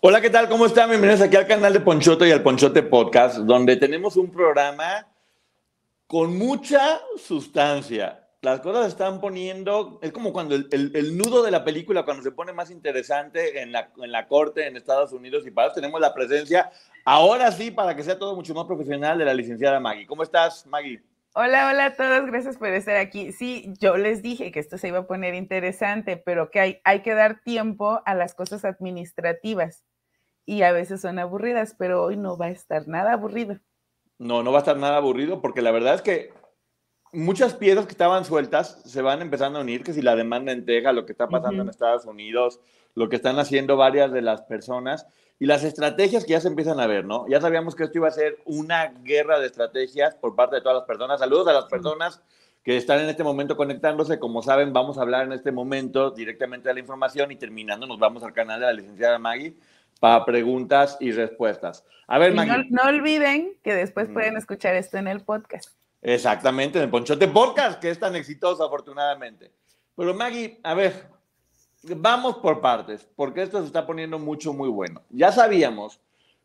Hola, ¿qué tal? ¿Cómo están? Bienvenidos aquí al canal de Ponchote y al Ponchote Podcast, donde tenemos un programa con mucha sustancia. Las cosas se están poniendo, es como cuando el, el- el nudo de la película, cuando se pone más interesante en la, en la corte en Estados Unidos y para eso tenemos la presencia, ahora sí, para que sea todo mucho más profesional, de la licenciada Maggie. ¿Cómo estás, Maggie? Hola, hola a todos, gracias por estar aquí. Sí, yo les dije que esto se iba a poner interesante, pero que hay, hay que dar tiempo a las cosas administrativas y a veces son aburridas, pero hoy no va a estar nada aburrido. No, no va a estar nada aburrido porque la verdad es que muchas piezas que estaban sueltas se van empezando a unir, que si la demanda en Texas, lo que está pasando Ujú. en Estados Unidos, lo que están haciendo varias de las personas y las estrategias que ya se empiezan a ver, ¿no? Ya sabíamos que esto iba a ser una guerra de estrategias por parte de todas las personas. Saludos a las personas que están en este momento conectándose. Como saben, vamos a hablar en este momento directamente de la información y terminando nos vamos al canal de la licenciada Maggie para preguntas y respuestas. A ver, Y no, Maggie. no olviden que después pueden escuchar esto en el podcast. Exactamente, en el Ponchote Podcast, que es tan exitoso afortunadamente. Pero Maggie, a ver, vamos por partes, porque esto se está poniendo mucho, muy bueno. Ya sabíamos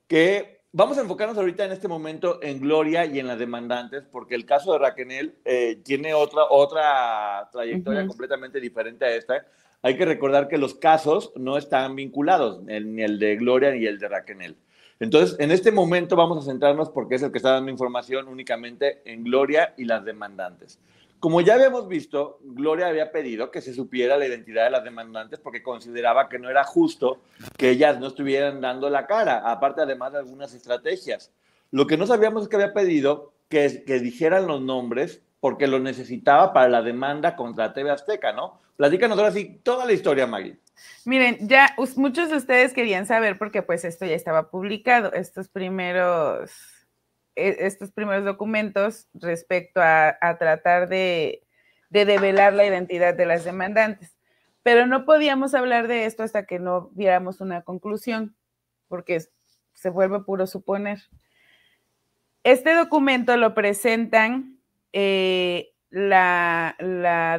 que vamos a enfocarnos ahorita en este momento en Gloria y en las demandantes, porque el caso de Raquel eh, tiene otra, otra trayectoria completamente diferente a esta. Hay que recordar que los casos no están vinculados, ni el de Gloria ni el de Raquel. Entonces, en este momento vamos a centrarnos, porque es el que está dando información únicamente en Gloria y las demandantes. Como ya habíamos visto, Gloria había pedido que se supiera la identidad de las demandantes porque consideraba que no era justo que ellas no estuvieran dando la cara, aparte además de algunas estrategias. Lo que no sabíamos es que había pedido que, que dijeran los nombres porque lo necesitaba para la demanda contra TV Azteca, ¿no? Platícanos ahora sí toda la historia, Maggie. Miren, ya muchos de ustedes querían saber porque pues esto ya estaba publicado, estos primeros, estos primeros documentos respecto a, tratar de, de develar la identidad de las demandantes. Pero no podíamos hablar de esto hasta que no viéramos una conclusión, porque se vuelve puro suponer. Este documento lo presentan eh, la,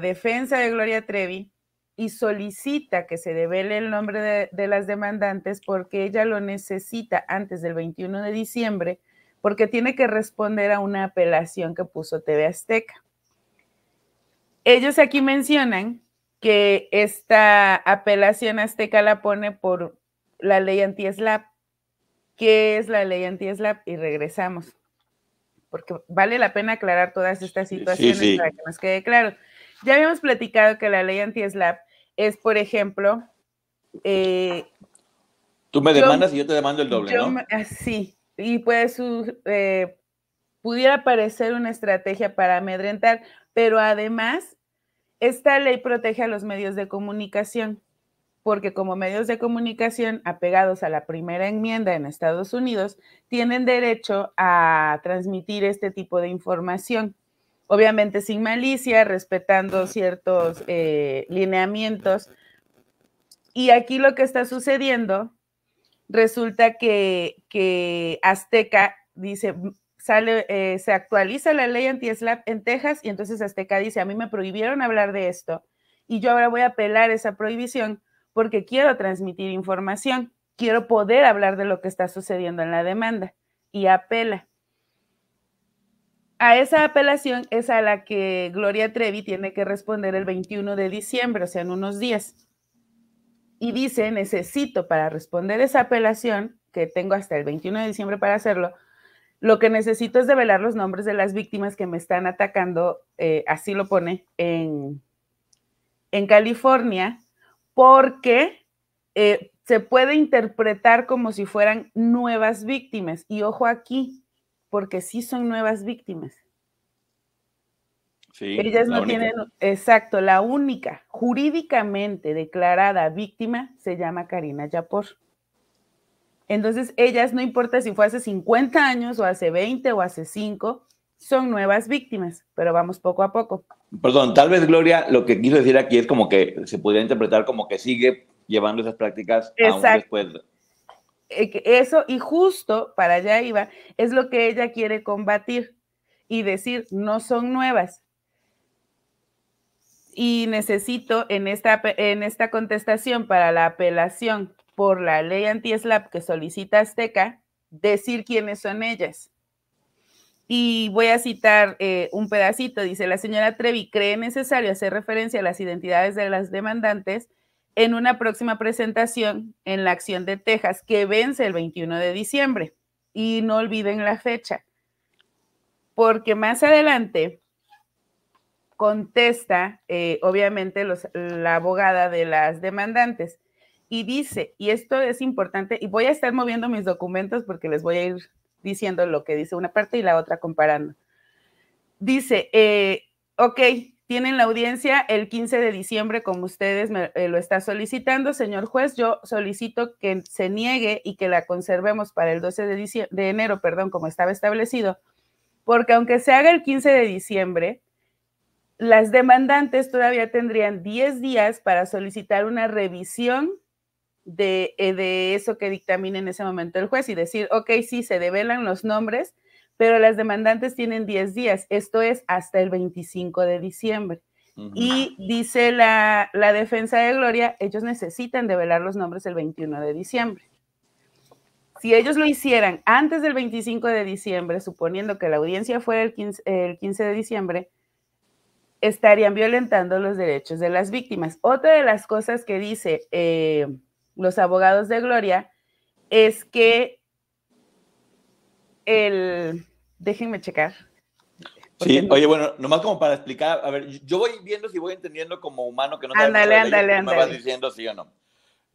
defensa de Gloria Trevi y solicita que se devele el nombre de las demandantes porque ella lo necesita antes del 21 de diciembre porque tiene que responder a una apelación que puso TV Azteca. Ellos aquí mencionan que esta apelación azteca la pone por la ley anti-SLAP. ¿Qué es la ley anti-SLAP? Y regresamos, porque vale la pena aclarar todas estas situaciones sí. para que nos quede claro. Ya habíamos platicado que la ley anti-SLAP es, por ejemplo, eh, Tú me Yo- demandas y yo te demando el doble, yo ¿no? ah, sí, y puede su- eh, pudiera parecer una estrategia para amedrentar, pero además esta ley protege a los medios de comunicación, porque como medios de comunicación apegados a la primera enmienda en Estados Unidos, tienen derecho a transmitir este tipo de información. Obviamente sin malicia, respetando ciertos eh, lineamientos. Y aquí lo que está sucediendo resulta que, que Azteca dice, sale, eh, se actualiza la ley anti-SLAP en Texas y entonces Azteca dice, a mí me prohibieron hablar de esto y yo ahora voy a apelar esa prohibición porque quiero transmitir información, quiero poder hablar de lo que está sucediendo en la demanda y apela. a esa apelación es a la que Gloria Trevi tiene que responder el 21 de diciembre, o sea, en unos días. Y dice, necesito para responder esa apelación, que tengo hasta el 21 de diciembre para hacerlo, lo que necesito es develar los nombres de las víctimas que me están atacando, eh, así lo pone, en, en California, porque eh, se puede interpretar como si fueran nuevas víctimas. Y ojo aquí, porque sí son nuevas víctimas. Sí, Ellas no tienen, exacto, la única jurídicamente declarada víctima se llama Karina Yapor. Entonces, ellas, no importa si fue hace 50 años o hace 20 o hace 5, son nuevas víctimas, pero vamos poco a poco. Perdón, tal vez Gloria, lo que quiso decir aquí es como que se podría interpretar como que sigue llevando esas prácticas aún después. Eh, eso, y justo para allá iba, es lo que ella quiere combatir y decir, no son nuevas. Y necesito en esta, en esta contestación para la apelación por la ley anti-SLAP que solicita Azteca, decir quiénes son ellas. Y voy a citar eh, un pedacito, dice, la señora Trevi cree necesario hacer referencia a las identidades de las demandantes en una próxima presentación en la acción de Texas que vence el 21 de diciembre. Y no olviden la fecha, porque más adelante contesta, eh, obviamente, la abogada de las demandantes y dice, y esto es importante, y voy a estar moviendo mis documentos porque les voy a ir diciendo lo que dice una parte y la otra comparando. Dice, eh, ok, tienen la audiencia el 15 de diciembre, como ustedes me, eh, lo está solicitando, señor juez. Yo solicito que se niegue y que la conservemos para el 12 de, de enero, perdón, como estaba establecido, porque aunque se haga el 15 de diciembre, las demandantes todavía tendrían 10 días para solicitar una revisión de, eh, de eso que dictamine en ese momento el juez y decir, ok, sí, se develan los nombres, pero las demandantes tienen 10 días, esto es hasta el 25 de diciembre. Y dice la, defensa de Gloria, ellos necesitan develar los nombres el 21 de diciembre. Si ellos lo hicieran antes del 25 de diciembre, suponiendo que la audiencia fuera el 15, el 15 de diciembre, estarían violentando los derechos de las víctimas. Otra de las cosas que dice eh, los abogados de Gloria es que el, déjenme checar. Sí, oye, bueno, nomás como para explicar, a ver, yo voy viendo si voy entendiendo como humano que no ándale, ándale, ándale. me vas diciendo sí o no.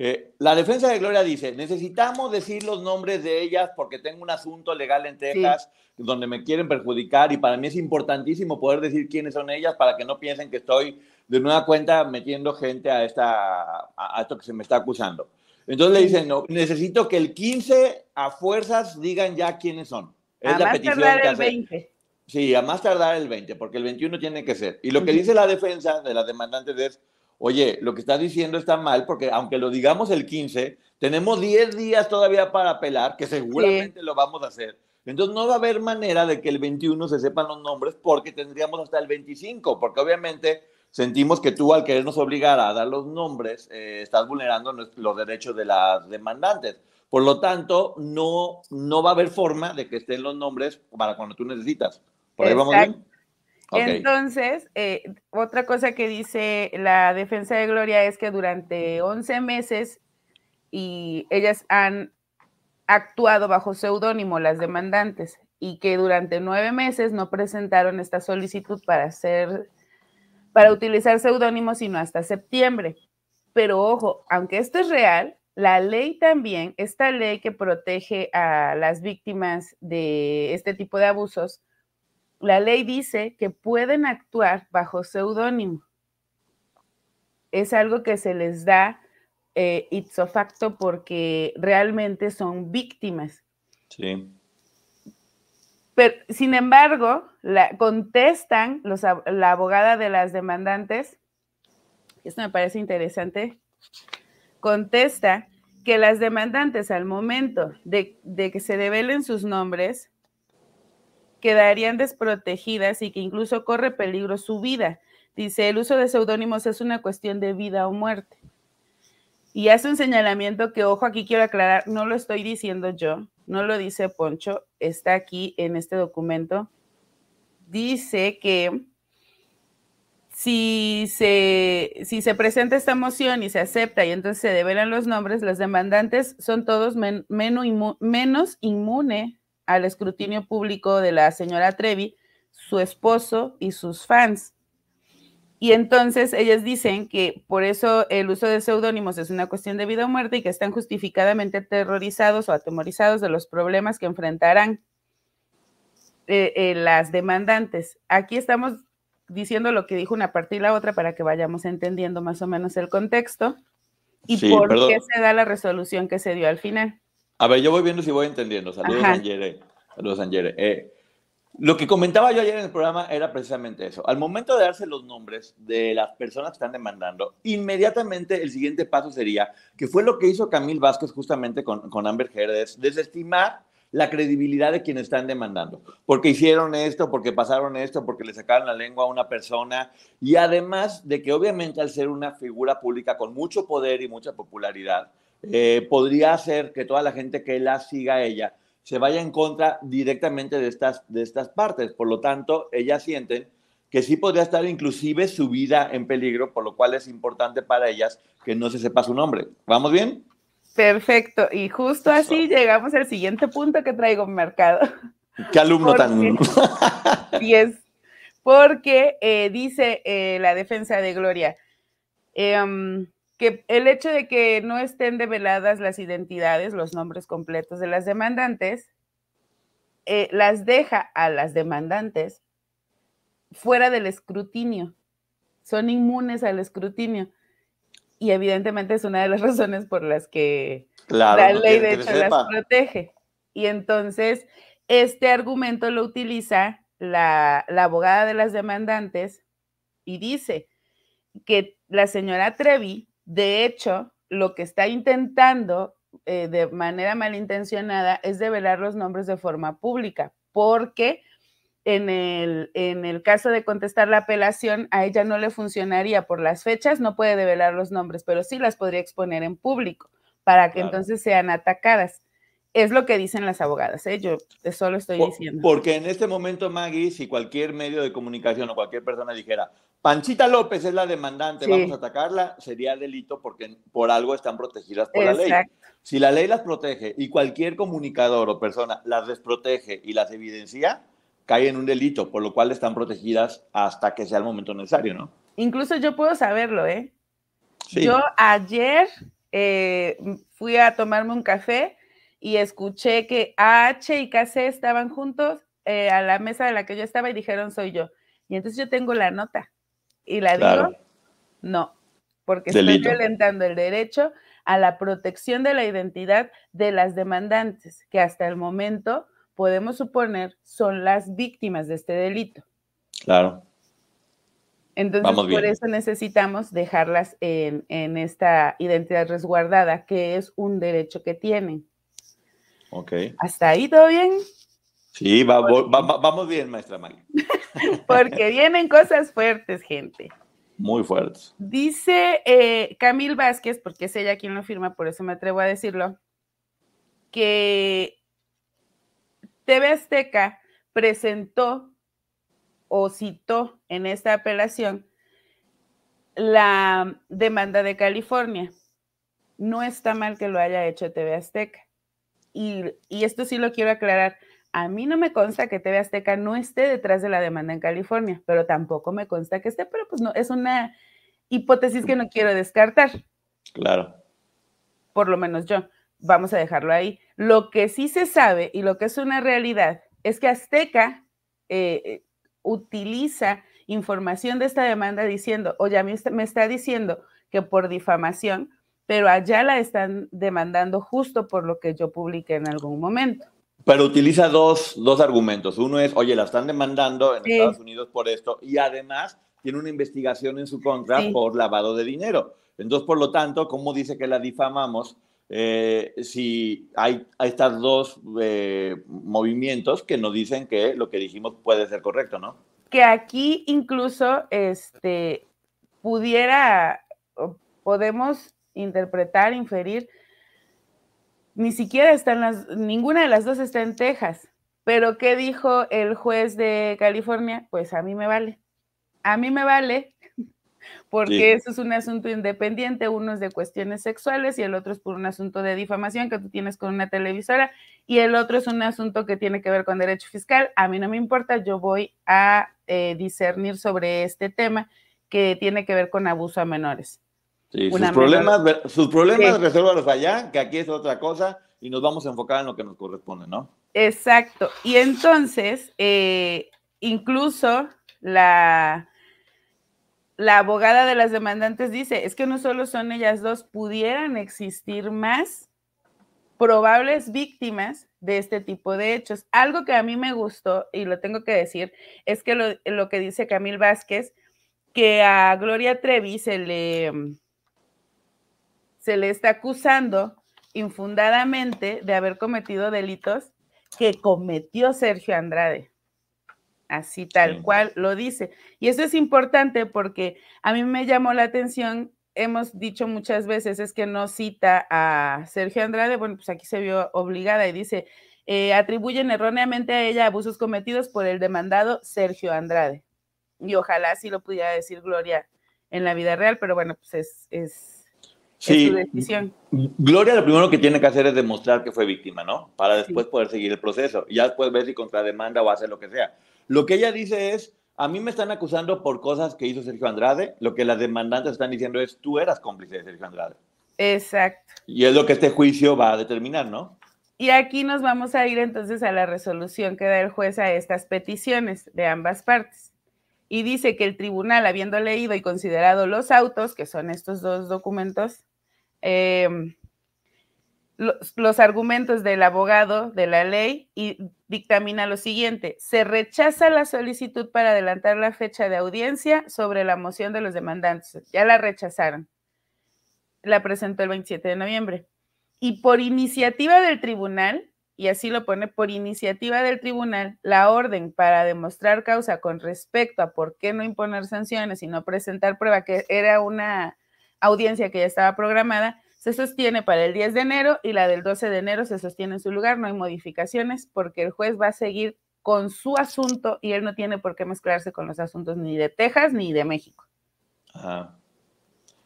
Eh, la defensa de Gloria dice, necesitamos decir los nombres de ellas porque tengo un asunto legal en Texas donde me quieren perjudicar y para mí es importantísimo poder decir quiénes son ellas para que no piensen que estoy de nueva cuenta metiendo gente a, esta, a esto que se me está acusando. Entonces le dicen, no, necesito que el 15 a fuerzas digan ya quiénes son. Es a la más petición tardar el 20. Sí, a más tardar el 20, porque el 21 tiene que ser. Y lo que dice la defensa de las demandantes es, oye, lo que estás diciendo está mal, porque aunque lo digamos el 15, tenemos 10 días todavía para apelar, que seguramente lo vamos a hacer. Entonces no va a haber manera de que el 21 se sepan los nombres, porque tendríamos hasta el 25, porque obviamente sentimos que tú al querernos obligar a dar los nombres, eh, estás vulnerando los derechos de las demandantes. Por lo tanto, no, no va a haber forma de que estén los nombres para cuando tú necesitas. ¿Por ahí vamos bien? Entonces, eh, otra cosa que dice la defensa de Gloria es que durante 11 meses y ellas han actuado bajo seudónimo las demandantes y que durante nueve meses no presentaron esta solicitud para ser para utilizar seudónimos sino hasta septiembre. Pero ojo, aunque esto es real, la ley también, esta ley que protege a las víctimas de este tipo de abusos, la ley dice que pueden actuar bajo seudónimo. Es algo que se les da eh, ipso facto porque realmente son víctimas. Sí sin embargo, la, contestan la abogada de las demandantes, esto me parece interesante, contesta que las demandantes al momento de, de que se develen sus nombres quedarían desprotegidas y que incluso corre peligro su vida. Dice, el uso de seudónimos es una cuestión de vida o muerte. Y hace un señalamiento que, ojo, aquí quiero aclarar, no lo estoy diciendo yo, no lo dice Poncho, está aquí en este documento dice que si se, si se presenta esta moción y se acepta y entonces se develan los nombres, los demandantes son todos menos inmune al escrutinio público de la señora Trevi, su esposo y sus fans. Y entonces ellas dicen que por eso el uso de seudónimos es una cuestión de vida o muerte y que están justificadamente aterrorizados o atemorizados de los problemas que enfrentarán eh, eh, las demandantes. Aquí estamos diciendo lo que dijo una parte y la otra para que vayamos entendiendo más o menos el contexto y por qué se da la resolución que se dio al final. A ver, yo voy viendo si voy entendiendo. Saludos, Angere. Saludos, Angere. Eh, lo que comentaba yo ayer en el programa era precisamente eso. Al momento de darse los nombres de las personas que están demandando, inmediatamente el siguiente paso sería, que fue lo que hizo Camil Vázquez justamente con, con Amber Heard, desestimar la credibilidad de quienes están demandando, porque hicieron esto, porque pasaron esto, porque le sacaron la lengua a una persona, y además de que obviamente al ser una figura pública con mucho poder y mucha popularidad, eh, podría hacer que toda la gente que la siga a ella se vaya en contra directamente de estas, de estas partes. Por lo tanto, ellas sienten que sí podría estar inclusive su vida en peligro, por lo cual es importante para ellas que no se sepa su nombre. ¿Vamos bien? Perfecto. Y justo así llegamos al siguiente punto que traigo en mercado. ¿Qué alumno tan... es Porque eh, dice eh, la defensa de Gloria em, que el hecho de que no estén develadas las identidades, los nombres completos de las demandantes, eh, las deja a las demandantes fuera del escrutinio. Son inmunes al escrutinio y evidentemente es una de las razones por las que la ley de hecho las protege. Y entonces, este argumento lo utiliza la, abogada de las demandantes y dice que la señora Trevi, de hecho, lo que está intentando eh, de manera malintencionada es develar los nombres de forma pública, porque en el, en el caso de contestar la apelación, a ella no le funcionaría por las fechas, no puede develar los nombres, pero sí las podría exponer en público para que entonces sean atacadas. Es lo que dicen las abogadas, ¿eh? yo solo estoy diciendo. Porque en este momento, Maggie, si cualquier medio de comunicación o cualquier persona dijera, Panchita López es la demandante, vamos a atacarla, sería delito porque por algo están protegidas por la ley. Si la ley las protege y cualquier comunicador o persona las desprotege y las evidencia, cae en un delito, por lo cual están protegidas hasta que sea el momento necesario, ¿no? Incluso yo puedo saberlo, ¿eh? Yo ayer eh, fui a tomarme un café y escuché que H y KC estaban juntos eh, a la mesa de la que yo estaba y dijeron soy yo. Y entonces yo tengo la nota y la digo, no, porque estoy violentando el derecho a la protección de la identidad de las demandantes, que hasta el momento podemos suponer son las víctimas de este delito. Claro. Entonces, por eso necesitamos dejarlas en, esta identidad resguardada, que es un derecho que tienen. Ok. ¿Hasta ahí todo bien? Sí, vamos bien, maestra María. Porque vienen cosas fuertes, gente. Muy fuertes. Dice eh, Camil Vázquez, porque es ella quien lo firma, por eso me atrevo a decirlo, que TV Azteca presentó o citó en esta apelación la demanda de California. No está mal que lo haya hecho TV Azteca. Y, esto sí lo quiero aclarar. A mí no me consta que TV Azteca no esté detrás de la demanda en California, pero tampoco me consta que esté, pero pues no, es una hipótesis que no quiero descartar. Claro. Por lo menos yo vamos a dejarlo ahí. Lo que sí se sabe y lo que es una realidad es que Azteca eh, eh, utiliza información de esta demanda diciendo, oye, mí me está diciendo que por difamación, pero allá la están demandando justo por lo que yo publiqué en algún momento. Pero utiliza dos, argumentos. Uno es, oye, la están demandando en Estados Unidos por esto y además tiene una investigación en su contra por lavado de dinero. Entonces, por lo tanto, como dice que la difamamos? eh, si hay, hay estos dos eh, movimientos que nos dicen que lo que dijimos puede ser correcto, ¿no? Que aquí incluso este, pudiera, podemos interpretar, inferir, ni siquiera están las, ninguna de las dos está en Texas. Pero ¿qué dijo el juez de California? Pues a mí me vale. A mí me vale porque eso es un asunto independiente, uno es de cuestiones sexuales y el otro es por un asunto de difamación que tú tienes con una televisora y el otro es un asunto que tiene que ver con derecho fiscal. A mí no me importa, yo voy a eh, discernir sobre este tema que tiene que ver con abuso a menores. Sí, sus problemas, sus problemas allá, que aquí es otra cosa y nos vamos a enfocar en lo que nos corresponde, ¿no? Exacto. Y entonces, eh, incluso la la abogada de las demandantes dice, es que no solo son ellas dos, pudieran existir más probables víctimas de este tipo de hechos. Algo que a mí me gustó, y lo tengo que decir, es que lo, que dice Camil Vázquez, que a Gloria Trevi se le, se le está acusando infundadamente de haber cometido delitos que cometió Sergio Andrade así tal cual lo dice. Y eso es importante porque a mí me llamó la atención, hemos dicho muchas veces, es que no cita a Sergio Andrade, bueno, pues aquí se vio obligada y dice, eh, atribuyen erróneamente a ella abusos cometidos por el demandado Sergio Andrade. Y ojalá sí lo pudiera decir Gloria en la vida real, pero bueno, pues es, es, su decisión. Gloria lo primero que tiene que hacer es demostrar que fue víctima, ¿no? Para después poder seguir el proceso. Y ya después ver si contrademanda o hace lo que sea. Lo que ella dice es, a mí me están acusando por cosas que hizo Sergio Andrade, lo que las demandantes están diciendo es, tú eras cómplice de Sergio Andrade. Exacto. Y es lo que este juicio va a determinar, ¿no? Y aquí nos vamos a ir entonces a la resolución que da el juez a estas peticiones de ambas partes. Y dice que el tribunal, habiendo leído y considerado los autos, que son estos dos documentos, eh, los, argumentos del abogado de la ley y dictamina lo siguiente. Se rechaza la solicitud para adelantar la fecha de audiencia sobre la moción de los demandantes. Ya la rechazaron. La presentó el 27 de noviembre. Y por iniciativa del tribunal, y así lo pone, por iniciativa del tribunal, la orden para demostrar causa con respecto a por qué no imponer sanciones y no presentar prueba, que era una audiencia que ya estaba programada, se sostiene para el 10 de enero y la del 12 de enero se sostiene en su lugar, no hay modificaciones porque el juez va a seguir con su asunto y él no tiene por qué mezclarse con los asuntos ni de Texas ni de México.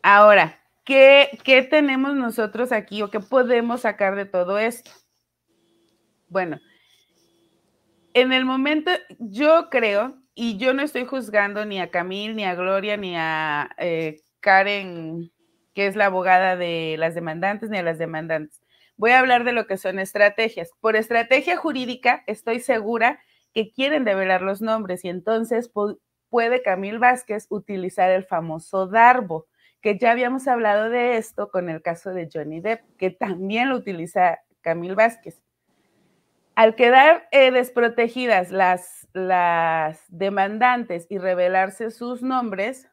Ahora, ¿qué, ¿qué tenemos nosotros aquí o qué podemos sacar de todo esto? Bueno, en el momento, yo creo, y yo no estoy juzgando ni a Camil, ni a Gloria, ni a eh, Karen que es la abogada de las demandantes ni a las demandantes. Voy a hablar de lo que son estrategias. Por estrategia jurídica, estoy segura que quieren develar los nombres y entonces puede Camil Vázquez utilizar el famoso Darbo, que ya habíamos hablado de esto con el caso de Johnny Depp, que también lo utiliza Camil Vázquez. Al quedar eh, desprotegidas las, las demandantes y revelarse sus nombres,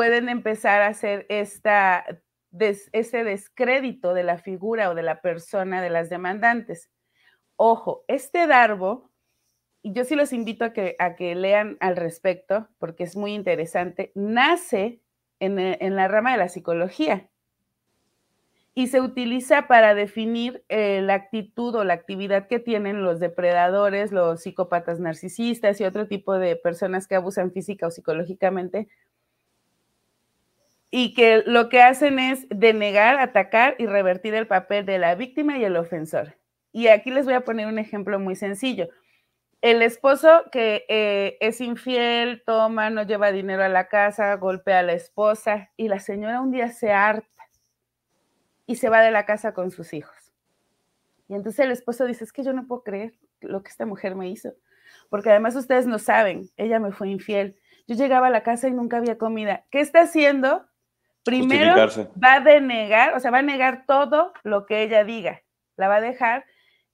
Pueden empezar a hacer esta, ese descrédito de la figura o de la persona de las demandantes. Ojo, este Darbo, y yo sí los invito a que, a que lean al respecto, porque es muy interesante, nace en, en la rama de la psicología y se utiliza para definir eh, la actitud o la actividad que tienen los depredadores, los psicópatas narcisistas y otro tipo de personas que abusan física o psicológicamente y que lo que hacen es denegar, atacar y revertir el papel de la víctima y el ofensor. Y aquí les voy a poner un ejemplo muy sencillo. El esposo que eh, es infiel, toma, no lleva dinero a la casa, golpea a la esposa y la señora un día se harta y se va de la casa con sus hijos. Y entonces el esposo dice, es que yo no puedo creer lo que esta mujer me hizo, porque además ustedes no saben, ella me fue infiel. Yo llegaba a la casa y nunca había comida. ¿Qué está haciendo? Primero va a denegar, o sea, va a negar todo lo que ella diga. La va a dejar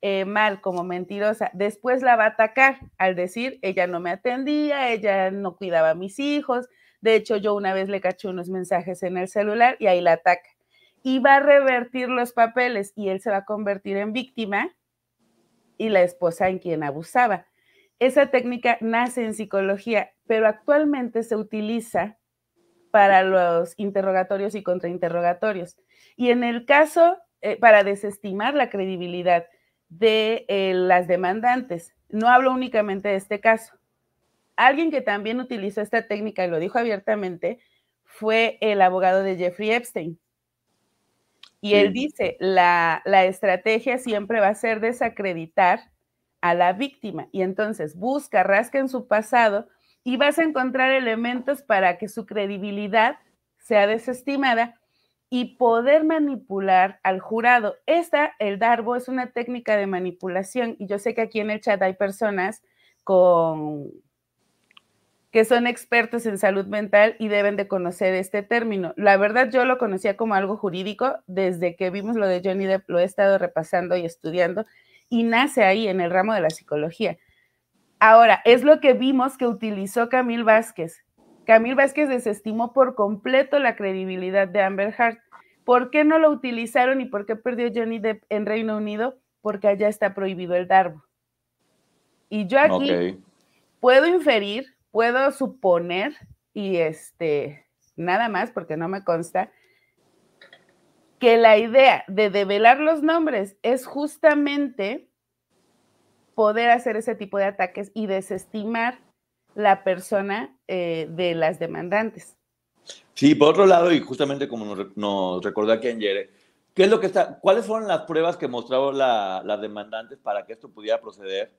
eh, mal como mentirosa, después la va a atacar al decir, ella no me atendía, ella no cuidaba a mis hijos. De hecho, yo una vez le caché unos mensajes en el celular y ahí la ataca. Y va a revertir los papeles y él se va a convertir en víctima y la esposa en quien abusaba. Esa técnica nace en psicología, pero actualmente se utiliza para los interrogatorios y contrainterrogatorios. Y en el caso, eh, para desestimar la credibilidad de eh, las demandantes, no hablo únicamente de este caso. Alguien que también utilizó esta técnica y lo dijo abiertamente fue el abogado de Jeffrey Epstein. Y él dice, la, la estrategia siempre va a ser desacreditar a la víctima. Y entonces busca, rasca en su pasado y vas a encontrar elementos para que su credibilidad sea desestimada y poder manipular al jurado. Esta, el Darbo, es una técnica de manipulación y yo sé que aquí en el chat hay personas con que son expertos en salud mental y deben de conocer este término. La verdad yo lo conocía como algo jurídico desde que vimos lo de Johnny Depp, lo he estado repasando y estudiando y nace ahí en el ramo de la psicología. Ahora, es lo que vimos que utilizó Camil Vázquez. Camil Vázquez desestimó por completo la credibilidad de Amber Heard. ¿Por qué no lo utilizaron y por qué perdió Johnny Depp en Reino Unido? Porque allá está prohibido el darbo. Y yo aquí puedo inferir puedo suponer, y este, nada más porque no me consta, que la idea de develar los nombres es justamente poder hacer ese tipo de ataques y desestimar la persona eh, de las demandantes. Sí, por otro lado, y justamente como nos, recordó aquí Yere, ¿qué es lo que está, ¿cuáles fueron las pruebas que mostraron las demandantes para que esto pudiera proceder?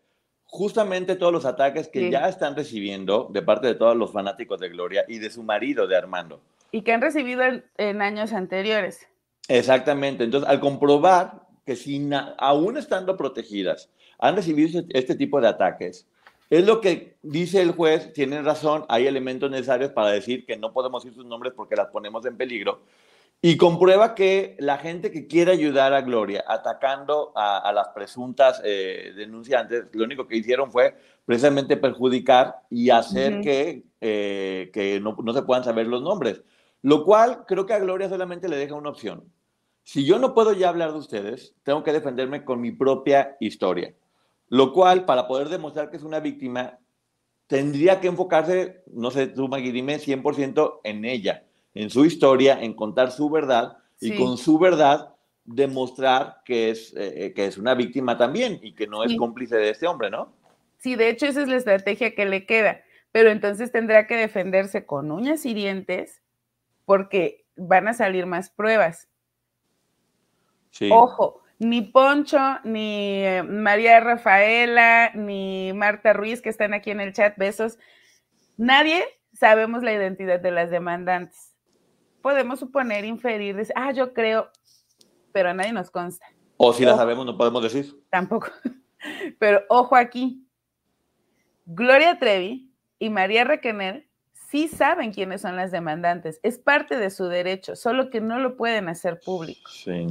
justamente todos los ataques que ya están recibiendo de parte de todos los fanáticos de Gloria y de su marido, de Armando. Y que han recibido en, años anteriores. Exactamente. Entonces, al comprobar que sin, aún estando protegidas, han recibido este, este tipo de ataques, es lo que dice el juez, tienen razón, hay elementos necesarios para decir que no podemos decir sus nombres porque las ponemos en peligro, y comprueba que la gente que quiere ayudar a Gloria atacando a, las presuntas eh, denunciantes, lo único que hicieron fue precisamente perjudicar y hacer que, eh, que no, no, se puedan saber los nombres. Lo cual creo que a Gloria solamente le deja una opción. Si yo no puedo ya hablar de ustedes, tengo que defenderme con mi propia historia. Lo cual, para poder demostrar que es una víctima, tendría que enfocarse, no sé, tú, Magui, dime 100% en ella en su historia, en contar su verdad y con su verdad demostrar que es, eh, que es una víctima también y que no es cómplice de este hombre, ¿no? Sí, de hecho esa es la estrategia que le queda, pero entonces tendrá que defenderse con uñas y dientes porque van a salir más pruebas. Sí. Ojo, ni Poncho, ni eh, María Rafaela, ni Marta Ruiz, que están aquí en el chat, besos, nadie sabemos la identidad de las demandantes podemos suponer, inferir, decir, ah, yo creo, pero a nadie nos consta. O si la sabemos, no podemos decir. Tampoco. Pero ojo aquí, Gloria Trevi y María Requener sí saben quiénes son las demandantes. Es parte de su derecho, solo que no lo pueden hacer público. Sí.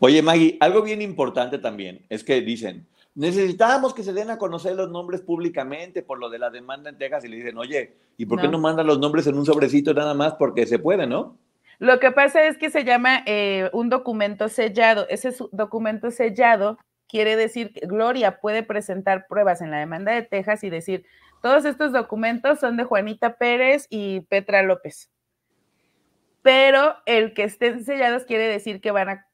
Oye, Maggie, algo bien importante también es que dicen, necesitábamos que se den a conocer los nombres públicamente por lo de la demanda en Texas y le dicen, oye, ¿y por qué no mandan los nombres en un sobrecito nada más? Porque se puede, ¿no? Lo que pasa es que se llama eh, un documento sellado. Ese documento sellado quiere decir que Gloria puede presentar pruebas en la demanda de Texas y decir, todos estos documentos son de Juanita Pérez y Petra López. Pero el que estén sellados quiere decir que van a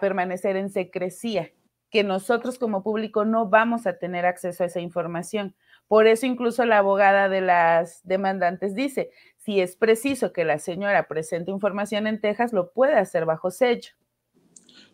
permanecer en secrecía que nosotros como público no vamos a tener acceso a esa información. Por eso incluso la abogada de las demandantes dice, si es preciso que la señora presente información en Texas, lo puede hacer bajo sello.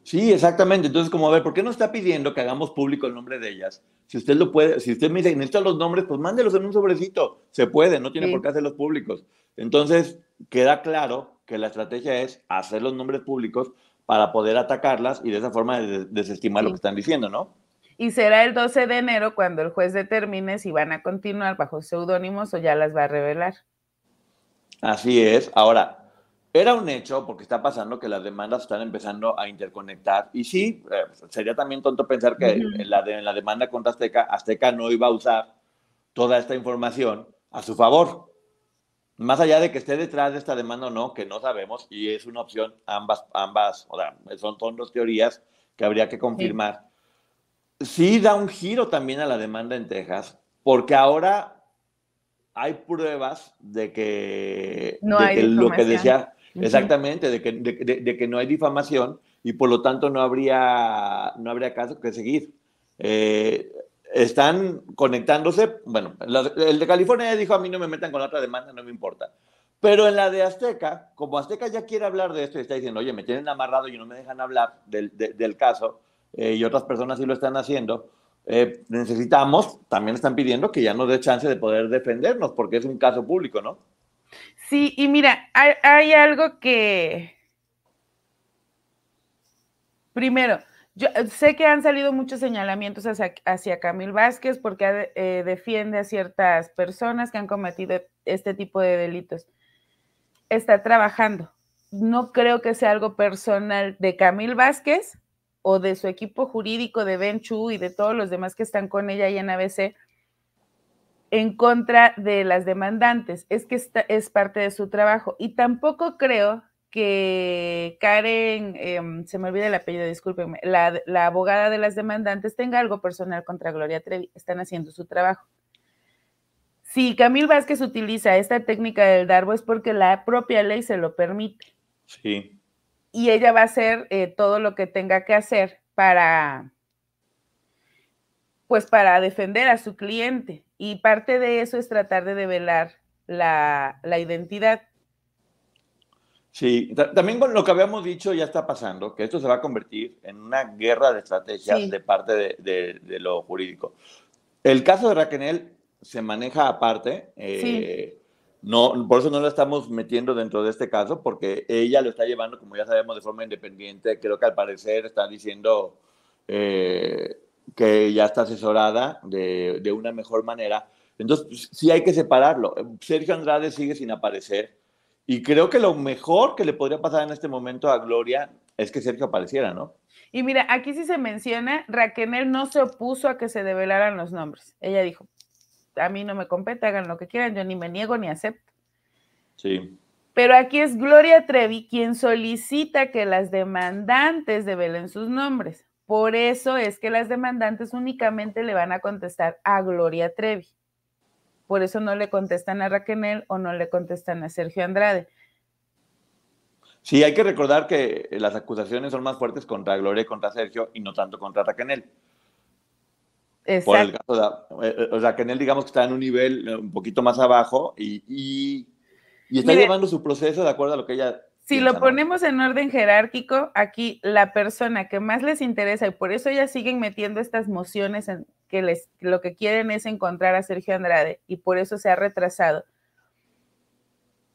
Sí, exactamente. Entonces, como a ver, ¿por qué no está pidiendo que hagamos público el nombre de ellas? Si usted lo puede, si usted me dice, necesita los nombres, pues mándelos en un sobrecito. Se puede, no tiene por qué hacerlos públicos. Entonces, queda claro que la estrategia es hacer los nombres públicos para poder atacarlas y de esa forma desestimar lo que están diciendo, ¿no? Y será el 12 de enero cuando el juez determine si van a continuar bajo seudónimos o ya las va a revelar. Así es. Ahora, Era un hecho, porque está pasando que las demandas están empezando a interconectar. Y sí, eh, sería también tonto pensar que en, la en la demanda contra Azteca, Azteca no iba a usar toda esta información a su favor. Más allá de que esté detrás de esta demanda o no, que no sabemos, y es una opción, ambas, ambas, o sea, son, son dos teorías que habría que confirmar. Sí. da un giro también a la demanda en Texas, porque ahora hay pruebas de que, no hay lo que decía, exactamente, de que, de, que, no hay difamación y por lo tanto no habría, no habría caso que seguir. Eh, están conectándose, bueno, el de California dijo, a mí no me metan con otra demanda, no me importa. Pero en la de Azteca, como Azteca ya quiere hablar de esto y está diciendo, oye, me tienen amarrado y no me dejan hablar del, del caso, eh, y otras personas sí lo están haciendo, eh, necesitamos, también están pidiendo que ya nos dé chance de poder defendernos, porque es un caso público, ¿no? Sí, y mira, hay algo que, primero, yo eh, sé que han salido muchos señalamientos hacia, hacia Camil Vázquez porque eh, defiende a ciertas personas que han cometido este tipo de delitos. Está trabajando. No creo que sea algo personal de Camil Vázquez o de su equipo jurídico de Ben Chu y de todos los demás que están con ella ahí en ABC en contra de las demandantes. Es que es parte de su trabajo. Y tampoco creo que Karen, em, se me olvida el apellido, discúlpenme, la, la, abogada de las demandantes tenga algo personal contra Gloria Trevi, están haciendo su trabajo. Si Camil Vázquez utiliza esta técnica del darbo es porque la propia ley se lo permite. Sí. Y ella va a hacer eh, todo lo que tenga que hacer para, pues para defender a su cliente. Y parte de eso es tratar de develar la, la identidad Sí, también con lo que habíamos dicho ya está pasando, que esto se va a convertir en una guerra de estrategias de parte de, lo jurídico. El caso de Raquel se maneja aparte, eh, no, por eso no lo estamos metiendo dentro de este caso, porque ella lo está llevando, como ya sabemos, de forma independiente. Creo que al parecer está diciendo eh, que ya está asesorada de, de una mejor manera. Entonces, sí hay que separarlo. Sergio Andrade sigue sin aparecer y creo que lo mejor que le podría pasar en este momento a Gloria es que Sergio apareciera, ¿no? Y mira, aquí sí se menciona, Raquel no se opuso a que se develaran los nombres. Ella dijo, a mí no me compete, hagan lo que quieran, yo ni me niego ni acepto. Sí. Pero aquí es Gloria Trevi quien solicita que las demandantes develen sus nombres. Por eso es que las demandantes únicamente le van a contestar a Gloria Trevi por eso no le contestan a Raquel o no le contestan a Sergio Andrade. Sí, hay que recordar que las acusaciones son más fuertes contra Gloria y contra Sergio y no tanto contra Raquel. Exacto. Por el caso de eh, eh, Raquel, digamos que está en un nivel eh, un poquito más abajo y, está llevando su proceso de acuerdo a lo que ella si lo ponemos en orden jerárquico, aquí la persona que más les interesa y por eso ellas siguen metiendo estas mociones en que les lo que quieren es encontrar a Sergio Andrade y por eso se ha retrasado.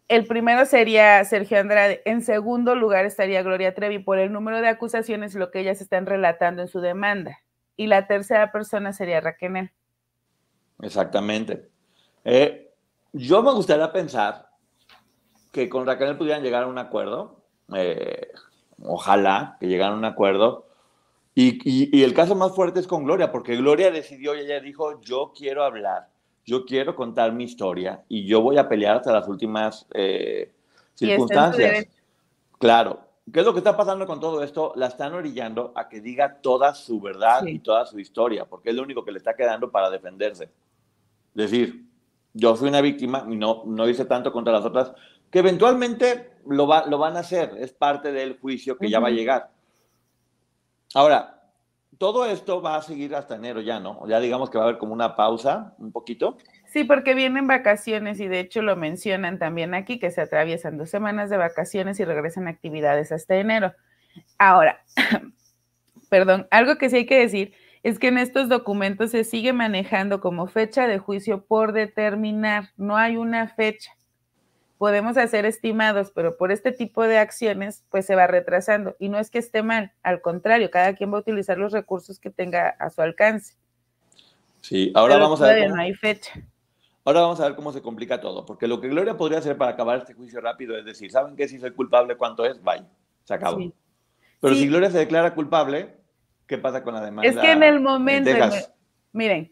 El primero sería Sergio Andrade. En segundo lugar estaría Gloria Trevi por el número de acusaciones, lo que ellas están relatando en su demanda. Y la tercera persona sería Raquel. Exactamente. Eh, yo me gustaría pensar que con Raquel pudieran llegar a un acuerdo. Eh, ojalá que llegaran a un acuerdo. Y, el caso más fuerte es con Gloria, porque Gloria decidió y ella dijo, yo quiero hablar, yo quiero contar mi historia y yo voy a pelear hasta las últimas eh, circunstancias. Claro. ¿Qué es lo que está pasando con todo esto? La están orillando a que diga toda su verdad y toda su historia, porque es lo único que le está quedando para defenderse. Decir, yo fui una víctima y no, no hice tanto contra las otras, que eventualmente lo, va, lo van a hacer, es parte del juicio que ya va a llegar. Ahora, todo esto va a seguir hasta enero ya, ¿no? Ya digamos que va a haber como una pausa, un poquito. Sí, porque vienen vacaciones y de hecho lo mencionan también aquí, que se atraviesan dos semanas de vacaciones y regresan actividades hasta enero. Ahora, perdón, algo que sí hay que decir es que en estos documentos se sigue manejando como fecha de juicio por determinar, no hay una fecha podemos hacer estimados, pero por este tipo de acciones, pues se va retrasando. Y no es que esté mal, al contrario, cada quien va a utilizar los recursos que tenga a su alcance. Sí, ahora vamos a ver. no hay fecha. Ahora vamos a ver cómo se complica todo, porque lo que Gloria podría hacer para acabar este juicio rápido es decir, ¿saben qué? Si soy culpable, ¿cuánto es? Vaya, se acabó. Pero si Gloria se declara culpable, ¿qué pasa con la demanda? Es que en el momento, miren,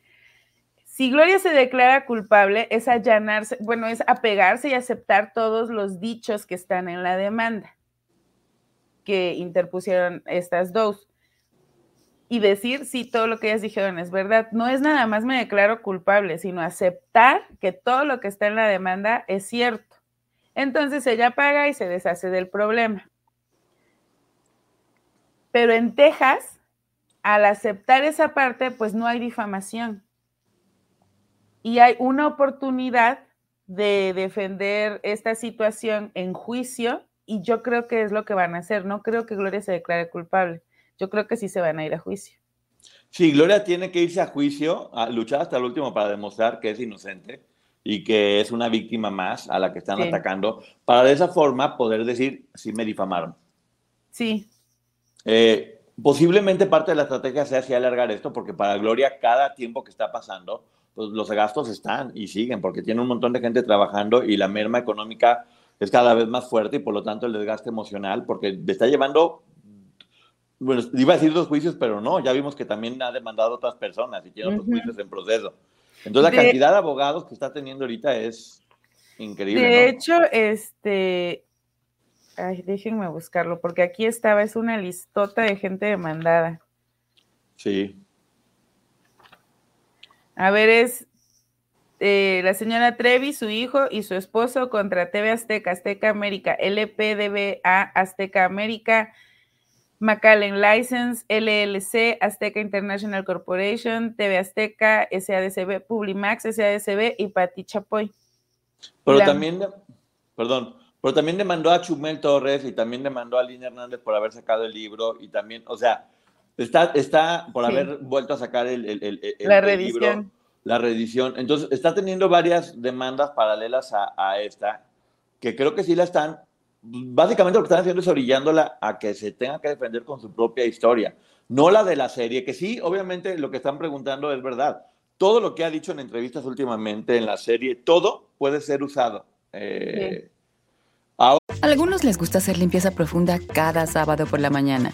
si Gloria se declara culpable, es allanarse, bueno, es apegarse y aceptar todos los dichos que están en la demanda que interpusieron estas dos y decir si todo lo que ellas dijeron es verdad. No es nada más me declaro culpable, sino aceptar que todo lo que está en la demanda es cierto. Entonces ella paga y se deshace del problema. Pero en Texas, al aceptar esa parte, pues no hay difamación y hay una oportunidad de defender esta situación en juicio y yo creo que es lo que van a hacer. No creo que Gloria se declare culpable. Yo creo que sí se van a ir a juicio. Sí, Gloria tiene que irse a juicio, a luchar hasta el último para demostrar que es inocente y que es una víctima más a la que están atacando, para de esa forma poder decir, sí me difamaron. Sí. Eh, posiblemente parte de la estrategia sea así alargar esto, porque para Gloria cada tiempo que está pasando pues los gastos están y siguen, porque tiene un montón de gente trabajando y la merma económica es cada vez más fuerte y por lo tanto el desgaste emocional, porque le está llevando, bueno, iba a decir dos juicios, pero no, ya vimos que también ha demandado a otras personas y tiene otros juicios en proceso. Entonces la cantidad de abogados que está teniendo ahorita es increíble. De hecho, este, ay, déjenme buscarlo, porque aquí estaba, es una listota de gente demandada. Sí. A ver, es eh, la señora Trevi, su hijo y su esposo contra TV Azteca, Azteca América, LPDBA, Azteca América, McAllen License, LLC, Azteca International Corporation, TV Azteca, SADCB, Publimax, SADCB y Pati Chapoy. Pero también, perdón, pero también demandó a Chumel Torres y también demandó a Lina Hernández por haber sacado el libro y también, o sea, Está, está por haber vuelto a sacar el, la reedición. la reedición. Entonces, está teniendo varias demandas paralelas a, esta, que creo que sí la están, básicamente lo que están haciendo es orillándola a que se tenga que defender con su propia historia, no la de la serie, que sí, obviamente lo que están preguntando es verdad. Todo lo que ha dicho en entrevistas últimamente en la serie, todo puede ser usado. Eh, a algunos les gusta hacer limpieza profunda cada sábado por la mañana.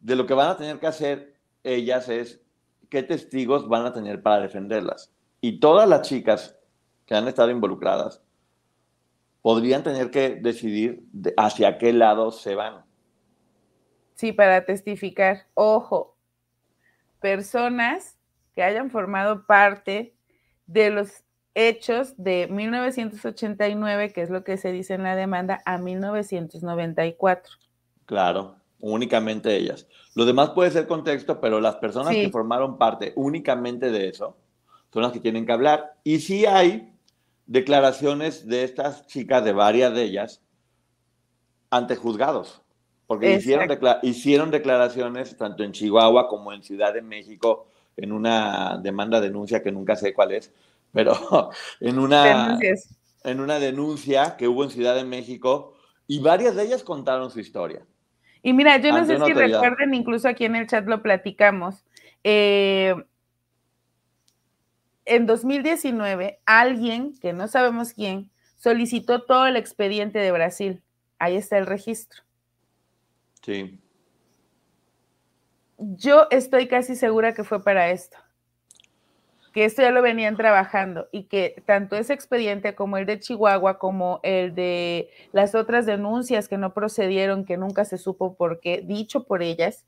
de lo que van a tener que hacer ellas es qué testigos van a tener para defenderlas. Y todas las chicas que han estado involucradas podrían tener que decidir hacia qué lado se van. Sí, para testificar. Ojo, personas que hayan formado parte de los hechos de 1989, que es lo que se dice en la demanda, a 1994. Claro únicamente ellas. Lo demás puede ser contexto, pero las personas que formaron parte únicamente de eso son las que tienen que hablar. Y sí hay declaraciones de estas chicas, de varias de ellas, ante juzgados, porque hicieron, hicieron declaraciones tanto en Chihuahua como en Ciudad de México en una demanda, denuncia que nunca sé cuál es, pero en una, en una denuncia que hubo en Ciudad de México y varias de ellas contaron su historia. Y mira, yo no sé si recuerden, incluso aquí en el chat lo platicamos. Eh, en 2019, alguien, que no sabemos quién, solicitó todo el expediente de Brasil. Ahí está el registro. Sí. Yo estoy casi segura que fue para esto que esto ya lo venían trabajando y que tanto ese expediente como el de Chihuahua, como el de las otras denuncias que no procedieron, que nunca se supo por qué, dicho por ellas,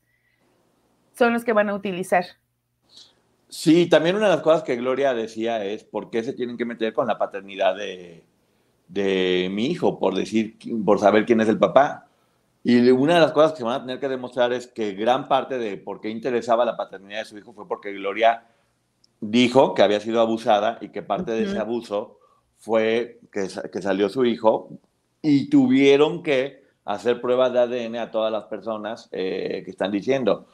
son los que van a utilizar. Sí, también una de las cosas que Gloria decía es por qué se tienen que meter con la paternidad de, de mi hijo, por decir, por saber quién es el papá. Y una de las cosas que van a tener que demostrar es que gran parte de por qué interesaba la paternidad de su hijo fue porque Gloria dijo que había sido abusada y que parte de ese abuso fue que, que, salió su hijo y tuvieron que hacer pruebas de ADN a todas las personas eh, que están diciendo.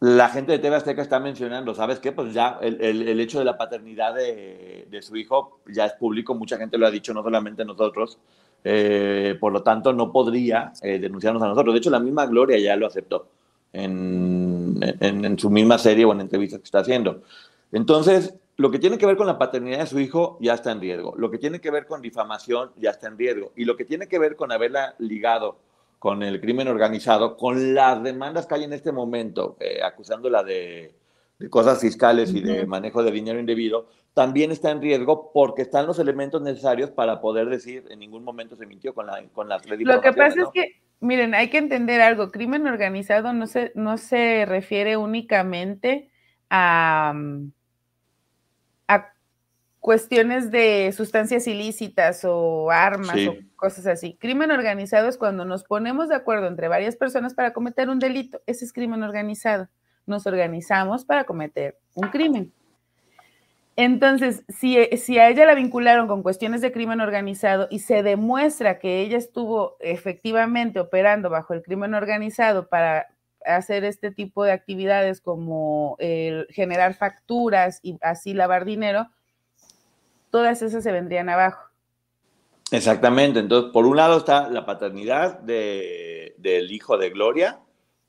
La gente de TV Azteca está mencionando, ¿sabes qué? Pues ya el, el, hecho de la paternidad de, de, su hijo ya es público, mucha gente lo ha dicho, no solamente nosotros. Eh, por lo tanto, no podría eh, denunciarnos a nosotros. De hecho, la misma Gloria ya lo aceptó en, en, en su misma serie o en entrevistas que está haciendo. Entonces, lo que tiene que ver con la paternidad de su hijo ya está en riesgo. Lo que tiene que ver con difamación ya está en riesgo. Y lo que tiene que ver con haberla ligado con el crimen organizado, con las demandas que hay en este momento, eh, acusándola de, de, cosas fiscales y de manejo de dinero indebido, también está en riesgo porque están los elementos necesarios para poder decir en ningún momento se mintió con, la, con las Lo que pasa es que, miren, hay que entender algo, crimen organizado no se, no se refiere únicamente a cuestiones de sustancias ilícitas o armas o cosas así. Crimen organizado es cuando nos ponemos de acuerdo entre varias personas para cometer un delito. Ese es crimen organizado. Nos organizamos para cometer un crimen. Entonces, si, si, a ella la vincularon con cuestiones de crimen organizado y se demuestra que ella estuvo efectivamente operando bajo el crimen organizado para hacer este tipo de actividades como el generar facturas y así lavar dinero, todas esas se vendrían abajo. Exactamente, entonces por un lado está la paternidad de, del hijo de Gloria,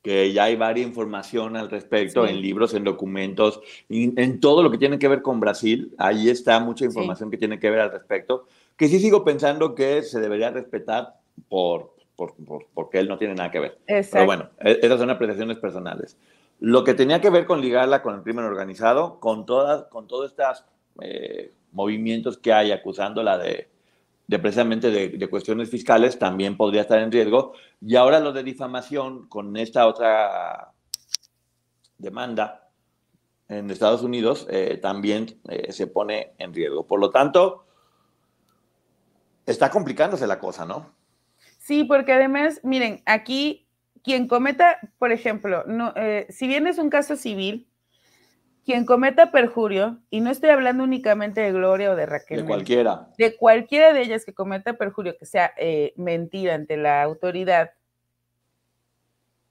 que ya hay varias información al respecto en libros, en documentos, en, todo lo que tiene que ver con Brasil, ahí está mucha información que tiene que ver al respecto, que sí sigo pensando que se debería respetar por, por, porque él no tiene nada que ver. Pero bueno, e, esas son apreciaciones personales. Lo que tenía que ver con ligarla con el crimen organizado, con todas, con todas estas eh, movimientos que hay acusándola de, de precisamente de, cuestiones fiscales también podría estar en riesgo. Y ahora lo de difamación con esta otra demanda en Estados Unidos eh, también eh, se pone en riesgo. Por lo tanto, está complicándose la cosa, ¿no? Sí, porque además, miren, aquí quien cometa, por ejemplo, no, eh, si bien es un caso civil, quien cometa perjurio, y no estoy hablando únicamente de Gloria o de Raquel. De cualquiera. De cualquiera de ellas que cometa perjurio, que sea eh, mentira ante la autoridad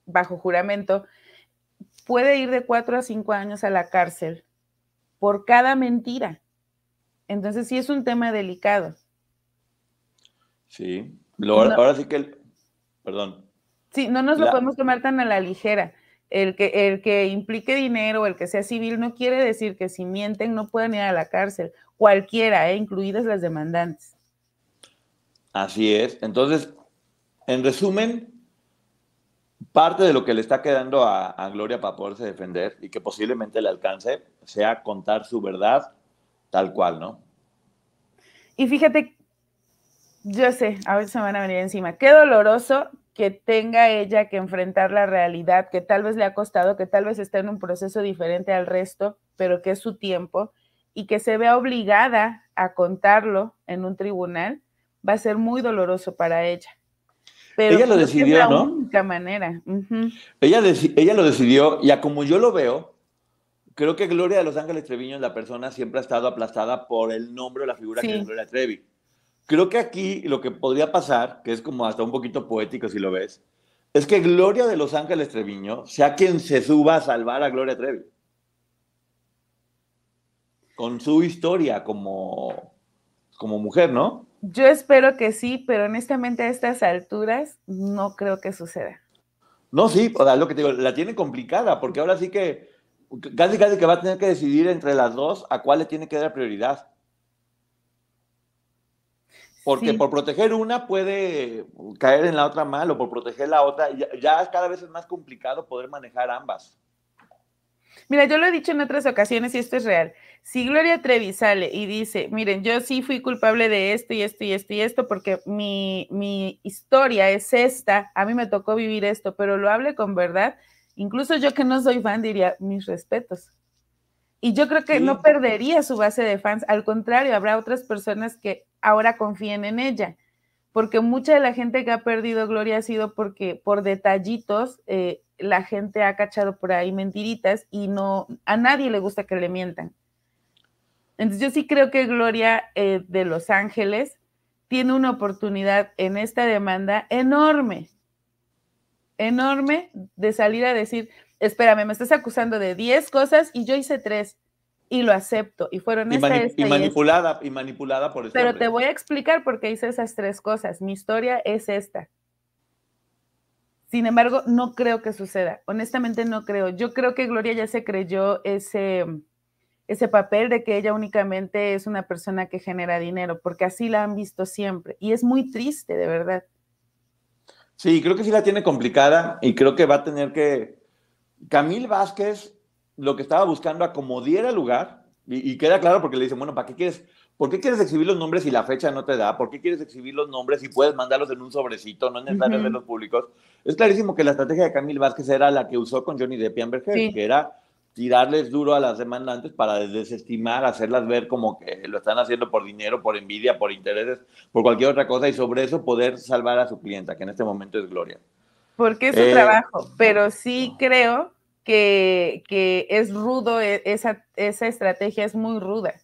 bajo juramento, puede ir de cuatro a cinco años a la cárcel por cada mentira. Entonces sí es un tema delicado. Sí, ahora sí que, perdón. Sí, no nos lo podemos tomar tan a la ligera el que, el que implique dinero, el que sea civil, no quiere decir que si mienten no puedan ir a la cárcel. Cualquiera, ¿eh? incluidas las demandantes. Así es. Entonces, en resumen, parte de lo que le está quedando a, a, Gloria para poderse defender y que posiblemente le alcance sea contar su verdad tal cual, ¿no? Y fíjate, yo sé, a veces se me van a venir encima. Qué doloroso que tenga ella que enfrentar la realidad, que tal vez le ha costado, que tal vez está en un proceso diferente al resto, pero que es su tiempo, y que se vea obligada a contarlo en un tribunal, va a ser muy doloroso para ella. Pero ella lo decidió, es la ¿no? única manera. ella, ella lo decidió, y a como yo lo veo, creo que Gloria de Los Ángeles Treviño, la persona, siempre ha estado aplastada por el nombre o la figura que es Gloria Trevi. Creo que aquí lo que podría pasar, que es como hasta un poquito poético si lo ves, es que Gloria de Los Ángeles Treviño sea quien se suba a salvar a Gloria Trevi. Con su historia como, como mujer, ¿no? Yo espero que sí, pero honestamente a estas alturas no creo que suceda. No, sí, o sea, lo que te digo, la tiene complicada, porque ahora sí que casi casi que va a tener que decidir entre las dos a cuál le tiene que dar prioridad. Porque por proteger una puede caer en la otra mal o por proteger la otra, ya, cada vez es más complicado poder manejar ambas. Mira, yo lo he dicho en otras ocasiones y esto es real. Si Gloria Trevi sale y dice, miren, yo sí fui culpable de esto y esto y esto y esto porque mi, mi historia es esta, a mí me tocó vivir esto, pero lo hable con verdad, incluso yo que no soy fan diría, mis respetos. Y yo creo que no perdería su base de fans, al contrario, habrá otras personas que ahora confíen en ella, porque mucha de la gente que ha perdido gloria ha sido porque por detallitos eh, la gente ha cachado por ahí mentiritas y no, a nadie le gusta que le mientan. Entonces yo sí creo que Gloria eh, de Los Ángeles tiene una oportunidad en esta demanda enorme, enorme de salir a decir, espérame, me estás acusando de 10 cosas y yo hice tres y lo acepto. Y fueron y, esta, mani- esta y y manipulada, y manipulada por este Pero hombre. te voy a explicar por qué hice esas tres cosas. Mi historia es esta. Sin embargo, no creo que suceda. Honestamente, no creo. Yo creo que Gloria ya se creyó ese, ese papel de que ella únicamente es una persona que genera dinero, porque así la han visto siempre. Y es muy triste, de verdad. Sí, creo que sí la tiene complicada y creo que va a tener que. Camil Vázquez lo que estaba buscando acomodiera lugar y, y queda claro porque le dicen, bueno, ¿para qué quieres? ¿Por qué quieres exhibir los nombres si la fecha no te da? ¿Por qué quieres exhibir los nombres si puedes mandarlos en un sobrecito? No es necesario Ujú. hacerlos públicos. Es clarísimo que la estrategia de Camil Vázquez era la que usó con Johnny Depp y Amber Heard, Sí. que era tirarles duro a las demandantes para desestimar, hacerlas ver como que lo están haciendo por dinero, por envidia, por intereses, por cualquier otra cosa y sobre eso poder salvar a su clienta, que en este momento es Gloria. Porque es su Eh, trabajo. Pero sí creo que, que es rudo, e- esa, esa estrategia es muy ruda.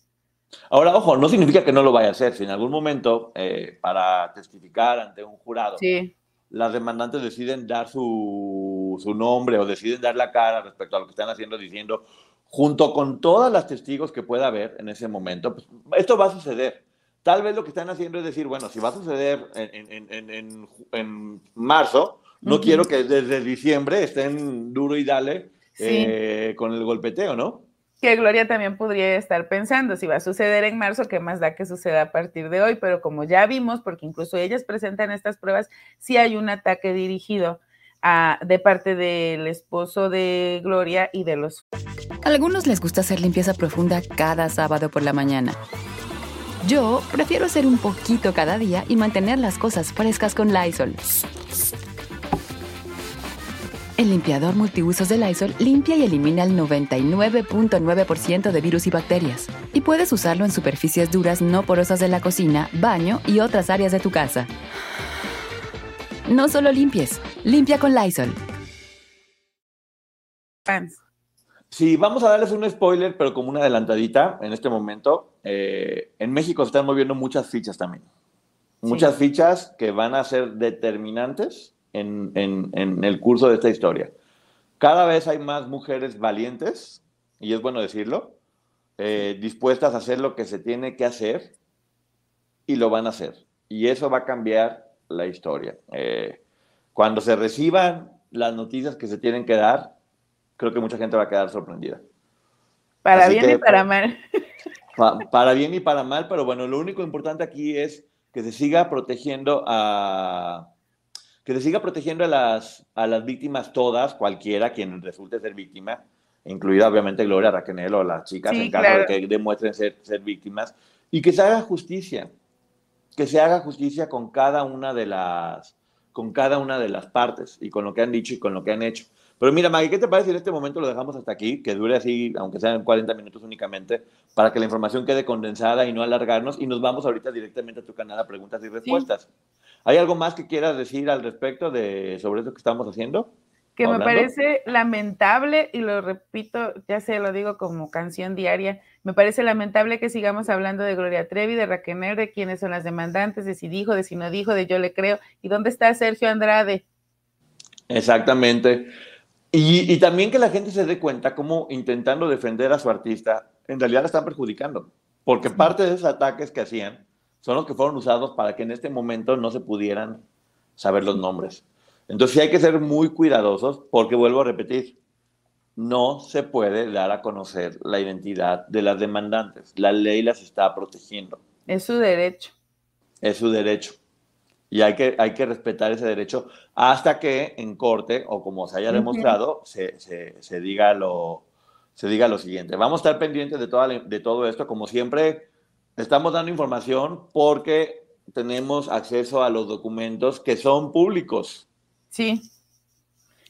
Ahora, ojo, no significa que no lo vaya a hacer. Si en algún momento, eh, para testificar ante un jurado, Sí. las demandantes deciden dar su, su nombre o deciden dar la cara respecto a lo que están haciendo, diciendo, junto con todas las testigos que pueda haber en ese momento, pues, esto va a suceder. Tal vez lo que están haciendo es decir, bueno, si va a suceder en, en- en- en- en marzo, no quiero que desde diciembre estén duro y dale Sí. eh, con el golpeteo, ¿no? que Gloria también podría estar pensando, si va a suceder en marzo, ¿qué más da que suceda a partir de hoy? Pero como ya vimos, porque incluso ellas presentan estas pruebas, sí hay un ataque dirigido a, de parte del esposo de Gloria y de los... A algunos les gusta hacer limpieza profunda cada sábado por la mañana. Yo prefiero hacer un poquito cada día y mantener las cosas frescas con Lysol. El limpiador multiusos de Lysol limpia y elimina el 99.9% de virus y bacterias. Y puedes usarlo en superficies duras no porosas de la cocina, baño y otras áreas de tu casa. No solo limpies, limpia con Lysol. Sí, vamos a darles un spoiler, pero como una adelantadita en este momento. Eh, en México se están moviendo muchas fichas también. Muchas fichas que van a ser determinantes en, en- en el curso de esta historia. Cada vez hay más mujeres valientes, y es bueno decirlo, eh, dispuestas a hacer lo que se tiene que hacer y lo van a hacer. Y eso va a cambiar la historia. Eh, cuando se reciban las noticias que se tienen que dar, creo que mucha gente va a quedar sorprendida. Para Así bien que, y para mal. Pa- para bien y para mal, pero bueno, lo único importante aquí es que se siga protegiendo a que se siga protegiendo a las, a las víctimas todas, cualquiera quien resulte ser víctima, incluida obviamente Gloria Raquel o las chicas Sí, en caso claro. de que demuestren ser, ser víctimas, y que se haga justicia, que se haga justicia con cada una de las con cada una de las partes y con lo que han dicho y con lo que han hecho. Pero mira, Maggie, ¿qué te parece si en este momento lo dejamos hasta aquí? Que dure así, aunque sean 40 minutos únicamente, para que la información quede condensada y no alargarnos. Y nos vamos ahorita directamente a tu canal a preguntas y respuestas. ¿Hay algo más que quieras decir al respecto de sobre eso que estamos haciendo? que me parece lamentable, y lo repito, ya sé, lo digo como canción diaria, me parece lamentable que sigamos hablando de Gloria Trevi, de Raquel, de quiénes son las demandantes, de si dijo, de si no dijo, de yo le creo, y dónde está Sergio Andrade. Exactamente. Y, y también que la gente se dé cuenta cómo intentando defender a su artista, en realidad la están perjudicando. Porque parte de esos ataques que hacían son los que fueron usados para que en este momento no se pudieran saber los nombres. Entonces sí hay que ser muy cuidadosos porque vuelvo a repetir, no se puede dar a conocer la identidad de las demandantes. La ley las está protegiendo. Es su derecho. Es su derecho. Y hay que, hay que respetar ese derecho hasta que en corte, o como se haya demostrado, se, se- se diga lo, se diga lo siguiente. Vamos a estar pendientes de, toda la- de todo esto. Como siempre, estamos dando información porque tenemos acceso a los documentos que son públicos. Sí.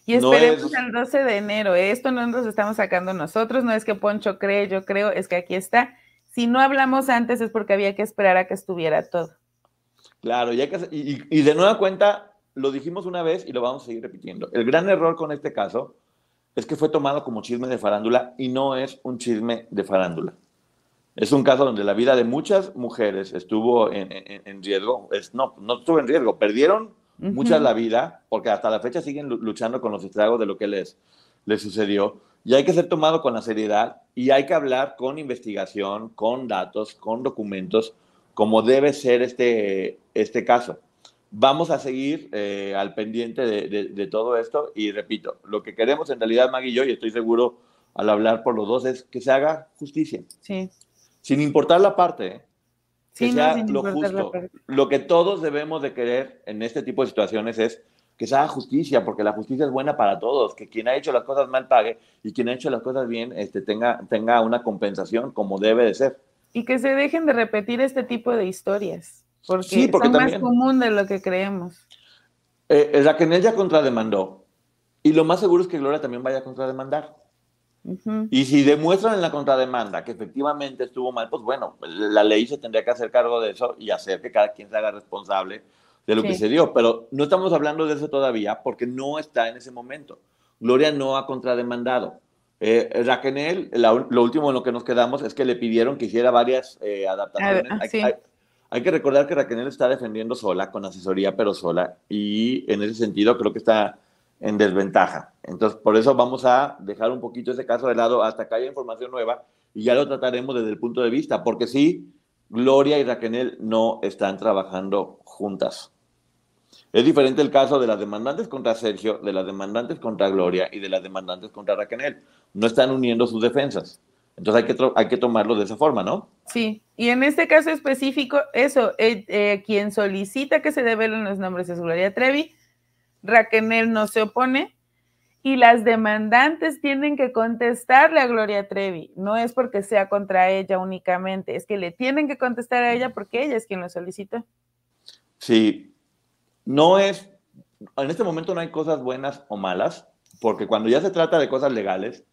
Y No esperemos es- el 12 de enero. Esto no nos estamos sacando nosotros, no es que Poncho cree, yo creo, es que aquí está. Si no hablamos antes es porque había que esperar a que estuviera todo. Claro, y, hay que y- y de nueva cuenta, lo dijimos una vez y lo vamos a seguir repitiendo. El gran error con este caso es que fue tomado como chisme de farándula y no es un chisme de farándula. Es un caso donde la vida de muchas mujeres estuvo en, riesgo. Es, no, no estuvo en riesgo, perdieron muchas la vida porque hasta la fecha siguen luchando con los estragos de lo que les, les sucedió. Y hay que ser tomado con la seriedad y hay que hablar con investigación, con datos, con documentos, como debe ser este, este caso. Vamos a seguir eh, al pendiente de, de, todo esto y repito, lo que queremos en realidad, Maggie y yo, y estoy seguro al hablar por los dos, es que se haga justicia. Sí sin importar la parte, ¿eh? que sea lo justo. Lo que todos debemos de querer en este tipo de situaciones es que se haga justicia, porque la justicia es buena para todos, que quien ha hecho las cosas mal pague y quien ha hecho las cosas bien este, tenga, tenga una compensación como debe de ser. Y que se dejen de repetir este tipo de historias, porque, sí, porque son más común de lo que creemos. Eh, Raquel ya contrademandó, y lo más seguro es que Gloria también vaya a contrademandar. Y si demuestran en la contrademanda que efectivamente estuvo mal, pues bueno, la ley se tendría que hacer cargo de eso y hacer que cada quien se haga responsable de lo que se dio. Pero no estamos hablando de eso todavía porque no está en ese momento. Gloria no ha contrademandado. Eh, Raquel, lo último en lo que nos quedamos es que le pidieron que hiciera varias eh, adaptaciones. hay, hay, que recordar que Raquel está defendiendo sola, con asesoría, pero sola. Y en ese sentido creo que está en desventaja. Entonces, por eso vamos a dejar un poquito ese caso de lado hasta que haya información nueva y ya lo trataremos desde el punto de vista, porque sí, Gloria y Raquel no están trabajando juntas. Es diferente el caso de las demandantes contra Sergio, de las demandantes contra Gloria y de las demandantes contra Raquel. No están uniendo sus defensas. Entonces hay que, hay que tomarlo de esa forma, ¿no? Sí, y en este caso específico, eso, eh, eh, quien solicita que se develen los nombres es Gloria Trevi, Raquel no se opone y las demandantes tienen que contestarle a Gloria Trevi. No es porque sea contra ella únicamente, es que le tienen que contestar a ella porque ella es quien lo solicitó. Sí, no es, en este momento no hay cosas buenas o malas, porque cuando ya se trata de cosas legales,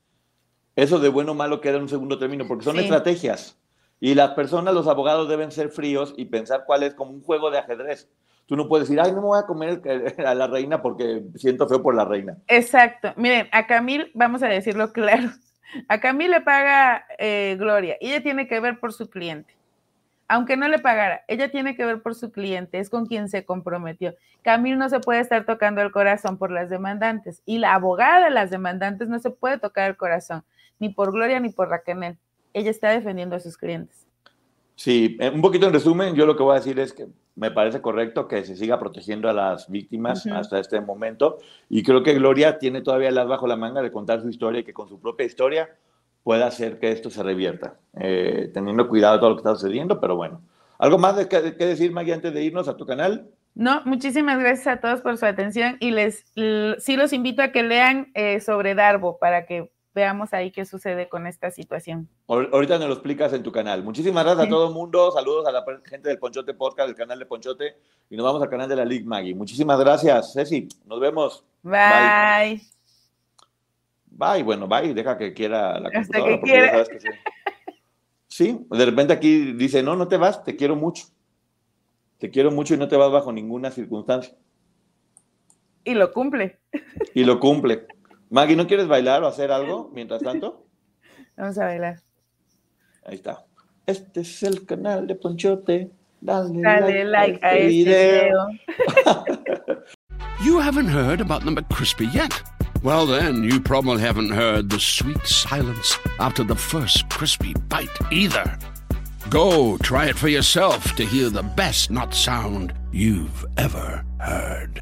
eso de bueno o malo queda en un segundo término, porque son estrategias. Y las personas, los abogados deben ser fríos y pensar cuál es como un juego de ajedrez. Tú no puedes decir, ay, no me voy a comer a la reina porque siento feo por la reina. Exacto. Miren, a Camil, vamos a decirlo claro, a Camil le paga eh, Gloria ella tiene que ver por su cliente. Aunque no le pagara, ella tiene que ver por su cliente, es con quien se comprometió. Camil no se puede estar tocando el corazón por las demandantes y la abogada de las demandantes no se puede tocar el corazón, ni por Gloria ni por Raquel. Ella está defendiendo a sus clientes. Sí, eh, un poquito en resumen, yo lo que voy a decir es que me parece correcto que se siga protegiendo a las víctimas hasta este momento y creo que Gloria tiene todavía el as bajo la manga de contar su historia y que con su propia historia pueda hacer que esto se revierta, eh, teniendo cuidado de todo lo que está sucediendo, pero bueno. ¿Algo más de que, decir, Maggie, antes de irnos a tu canal? No, muchísimas gracias a todos por su atención y les sí los invito a que lean eh, sobre Darbo para que veamos ahí qué sucede con esta situación. Ahorita nos lo explicas en tu canal. Muchísimas gracias a todo el mundo. Saludos a la gente del Ponchote Podcast, del canal de Ponchote. Y nos vamos al canal de la League Maggie. Muchísimas gracias, Ceci. Nos vemos. Bye. Bye. Bueno, bye. Deja que quiera la Hasta Que quiera. sí. de repente aquí dice, no, no te vas, te quiero mucho. Te quiero mucho y no te vas bajo ninguna circunstancia. Y lo cumple. Y lo cumple. Maggie, ¿no quieres bailar o hacer algo mientras tanto? Vamos a bailar. Ahí está. Este es el canal de Ponchote. Dale, Dale like, a este video. you haven't heard about the McCrispy yet? Well, then, you probably haven't heard the sweet silence after the first crispy bite either. Go try it for yourself to hear the best not sound you've ever heard.